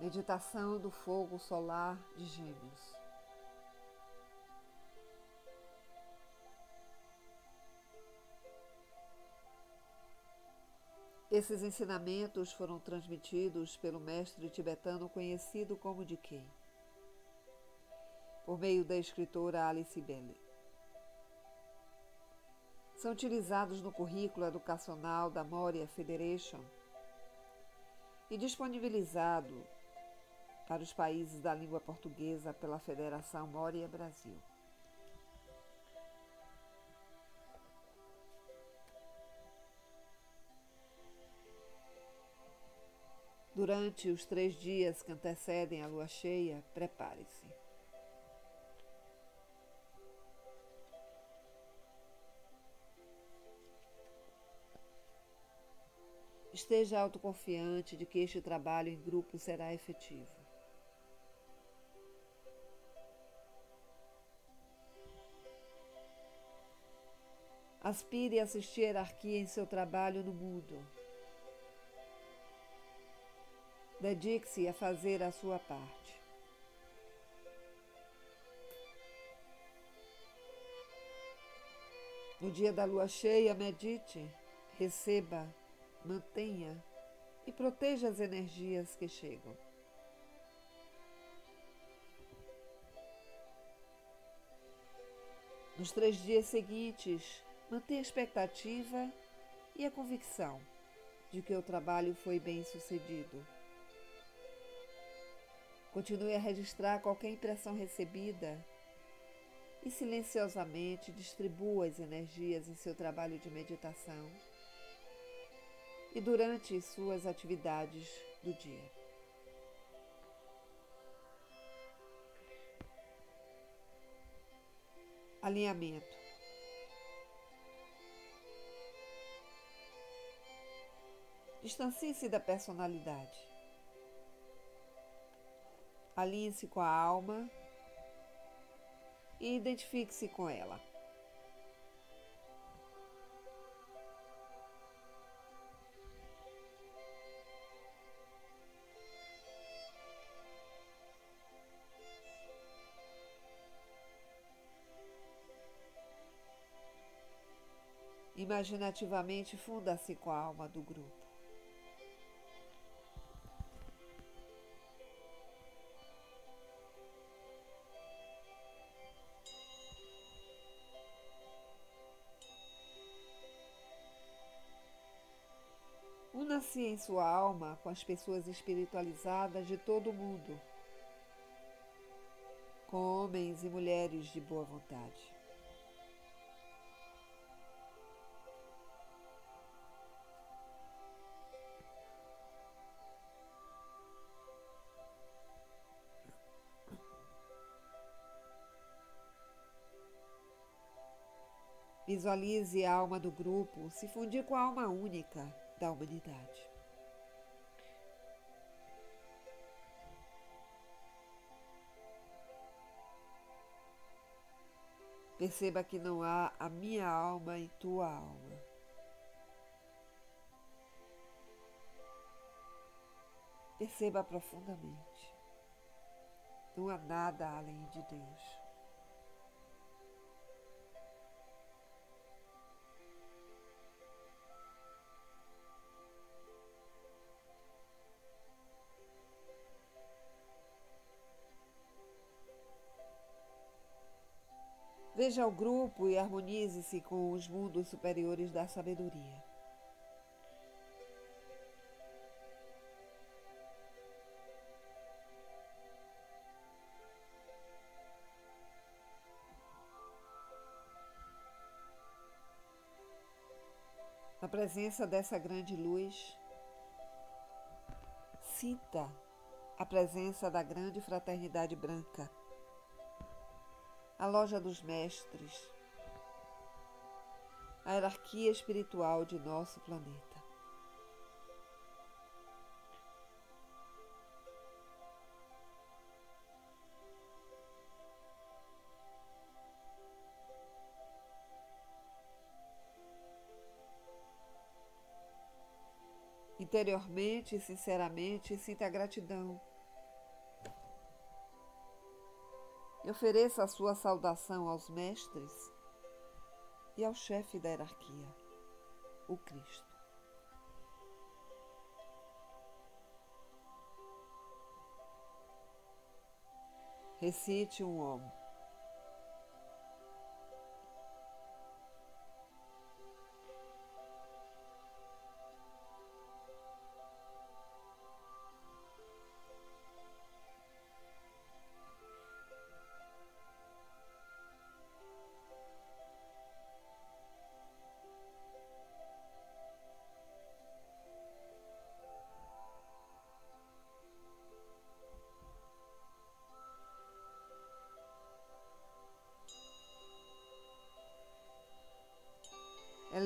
Meditação do fogo solar de Gêmeos. Esses ensinamentos foram transmitidos pelo mestre tibetano conhecido como Dikei, por meio da escritora Alice Bailey. São utilizados no currículo educacional da Moria Federation e disponibilizado para os países da língua portuguesa pela Federação Moria Brasil. Durante os três dias que antecedem a lua cheia, prepare-se. Esteja autoconfiante de que este trabalho em grupo será efetivo. Aspire a assistir hierarquia em seu trabalho no mundo. Dedique-se a fazer a sua parte. No dia da lua cheia, medite, receba, mantenha e proteja as energias que chegam. Nos três dias seguintes, Mantenha a expectativa e a convicção de que o trabalho foi bem sucedido. Continue a registrar qualquer impressão recebida e silenciosamente distribua as energias em seu trabalho de meditação e durante suas atividades do dia. Alinhamento. Distancie-se da personalidade. Alinhe-se com a alma e identifique-se com ela. Imaginativamente funda-se com a alma do grupo. Una-se em sua alma com as pessoas espiritualizadas de todo o mundo, com homens e mulheres de boa vontade. Visualize a alma do grupo se fundir com a alma única da humanidade. Perceba que não há a minha alma em tua alma. Perceba profundamente. Não há nada além de Deus. Veja o grupo e harmonize-se com os mundos superiores da sabedoria. Na presença dessa grande luz, sinta a presença da grande fraternidade branca a loja dos mestres, a hierarquia espiritual de nosso planeta. Interiormente e sinceramente, sinta gratidão ofereça a sua saudação aos mestres e ao chefe da hierarquia, o Cristo. Recite um homem.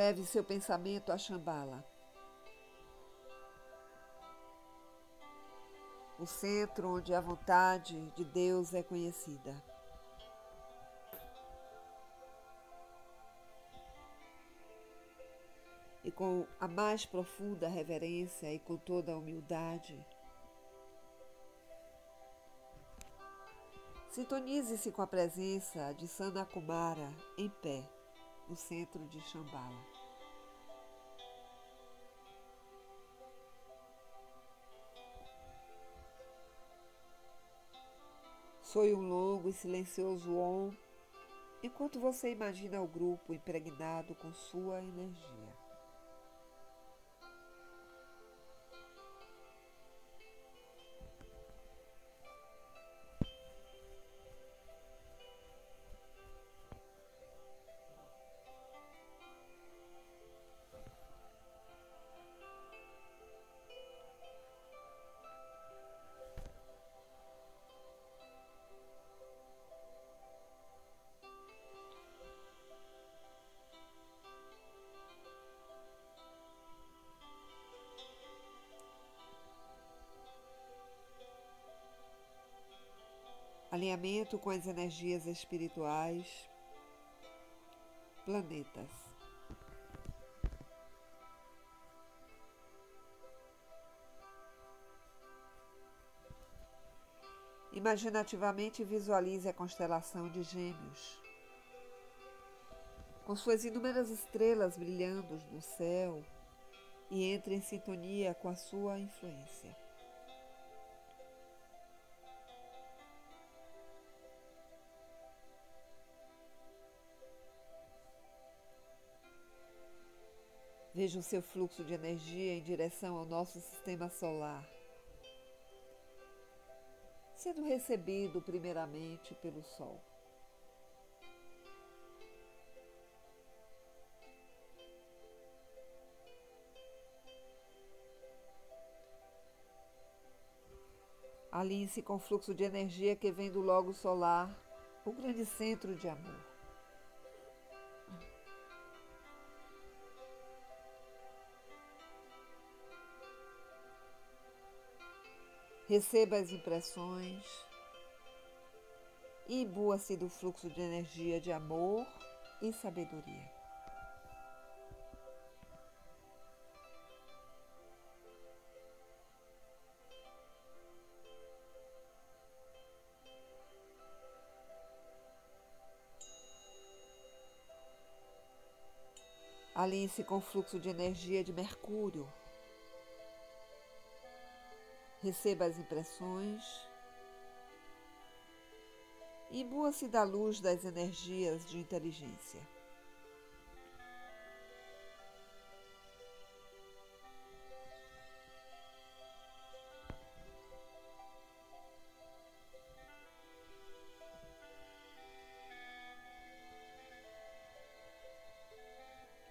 Eleve seu pensamento a Shambhala. O centro onde a vontade de Deus é conhecida. E com a mais profunda reverência e com toda a humildade, sintonize-se com a presença de Sanakumara em pé no centro de Shambhala. Soe um longo e silencioso om enquanto você imagina o grupo impregnado com sua energia. Alinhamento com as energias espirituais, planetas. Imaginativamente visualize a constelação de Gêmeos, com suas inúmeras estrelas brilhando no céu e entre em sintonia com a sua influência. Veja o seu fluxo de energia em direção ao nosso sistema solar, sendo recebido primeiramente pelo Sol. Alinhe-se com o fluxo de energia que vem do logo solar, o grande centro de amor. Receba as impressões e imbua-se do fluxo de energia de amor e sabedoria. Alinhe-se com o fluxo de energia de Mercúrio Receba as impressões. Imbua-se da luz das energias de inteligência.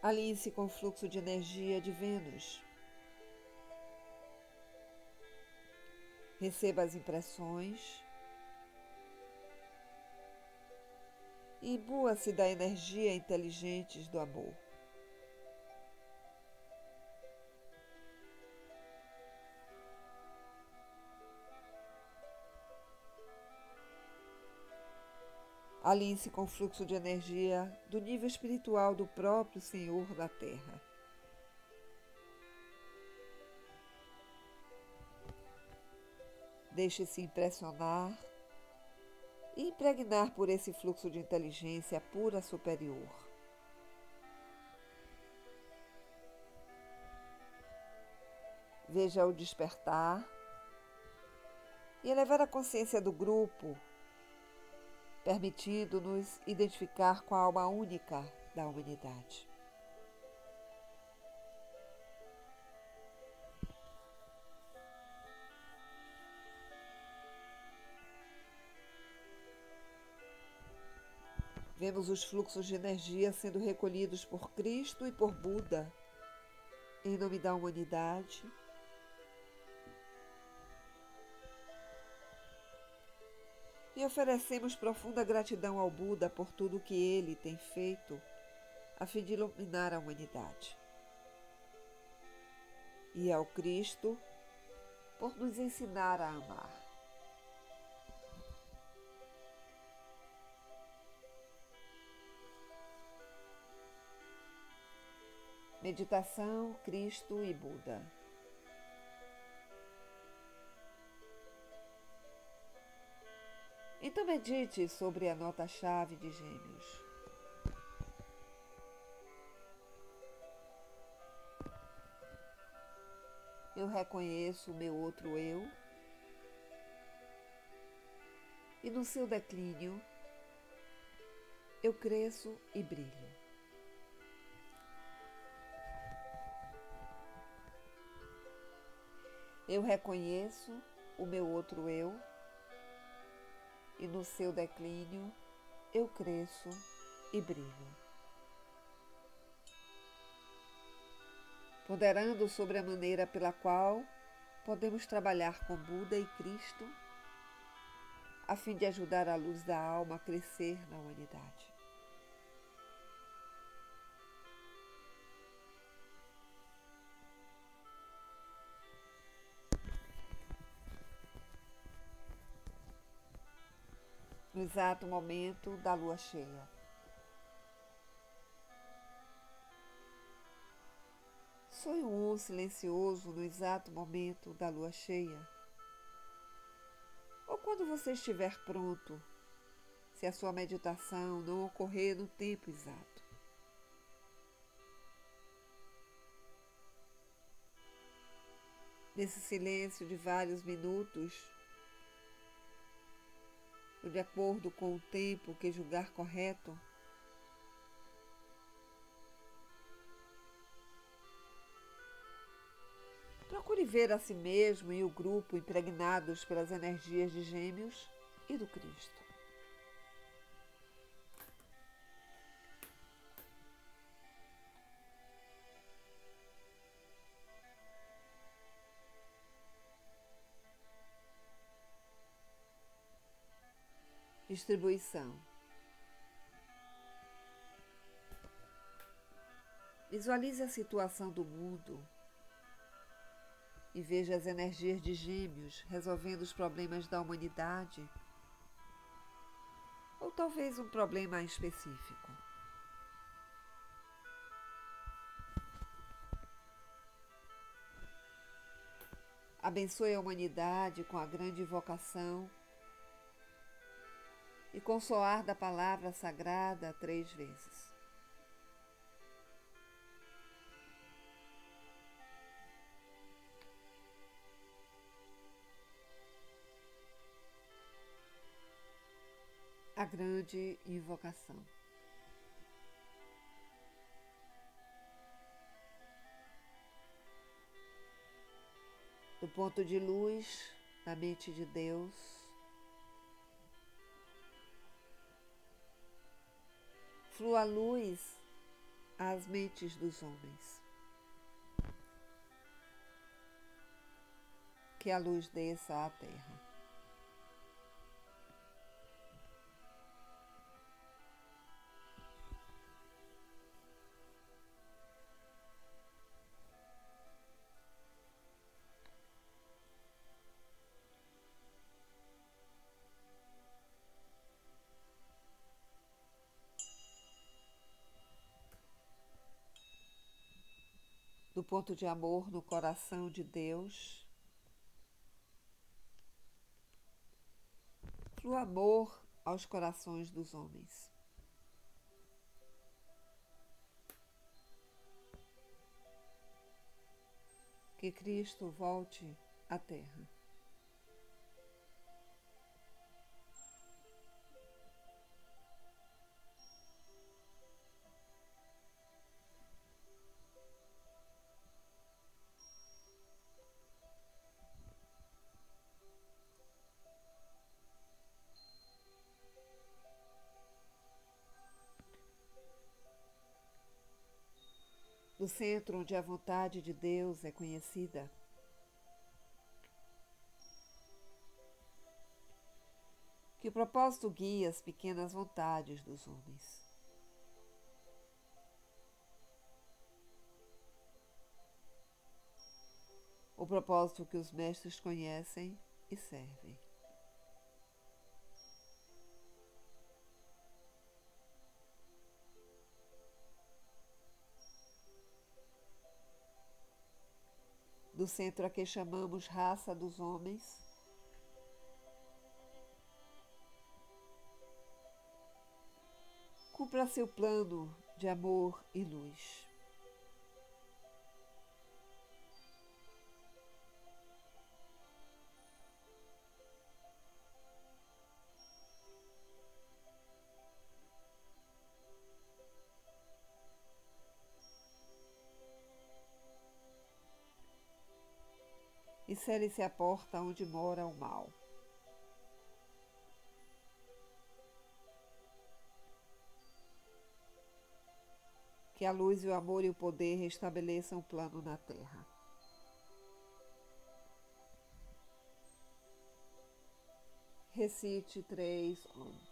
Alinhe-se com o fluxo de energia de Vênus. Receba as impressões. E imbua-se da energia inteligente do amor. Alinhe-se com o fluxo de energia do nível espiritual do próprio Senhor da Terra. Deixe-se impressionar e impregnar por esse fluxo de inteligência pura superior. Veja o despertar e elevar a consciência do grupo, permitindo-nos identificar com a alma única da humanidade. Vemos os fluxos de energia sendo recolhidos por Cristo e por Buda, em nome da humanidade. E oferecemos profunda gratidão ao Buda por tudo que ele tem feito a fim de iluminar a humanidade. E ao Cristo por nos ensinar a amar. Meditação, Cristo e Buda. Então medite sobre a nota-chave de Gêmeos. Eu reconheço o meu outro eu e no seu declínio eu cresço e brilho. Eu reconheço o meu outro eu e no seu declínio eu cresço e brilho. Ponderando sobre a maneira pela qual podemos trabalhar com Buda e Cristo, a fim de ajudar a luz da alma a crescer na humanidade. No exato momento da lua cheia. Sonhe um silencioso no exato momento da lua cheia. Ou quando você estiver pronto, se a sua meditação não ocorrer no tempo exato. Nesse silêncio de vários minutos, de acordo com o tempo que julgar correto. Procure ver a si mesmo e o grupo impregnados pelas energias de Gêmeos e do Cristo. Distribuição. Visualize a situação do mundo e veja as energias de gêmeos resolvendo os problemas da humanidade ou talvez um problema específico. Abençoe a humanidade com a grande vocação e consoar da palavra sagrada três vezes. A grande invocação. Do ponto de luz da mente de Deus, flua luz às mentes dos homens. Que a luz desça à terra. Do ponto de amor no coração de Deus. O amor aos corações dos homens. Que Cristo volte à Terra. No centro onde a vontade de Deus é conhecida. Que o propósito guie as pequenas vontades dos homens. O propósito que os mestres conhecem e servem. Centro a que chamamos raça dos homens. Cumpra seu plano de amor e luz. E cele-se a porta onde mora o mal. Que a luz, o amor e o poder restabeleçam o plano na terra. Recite três Om.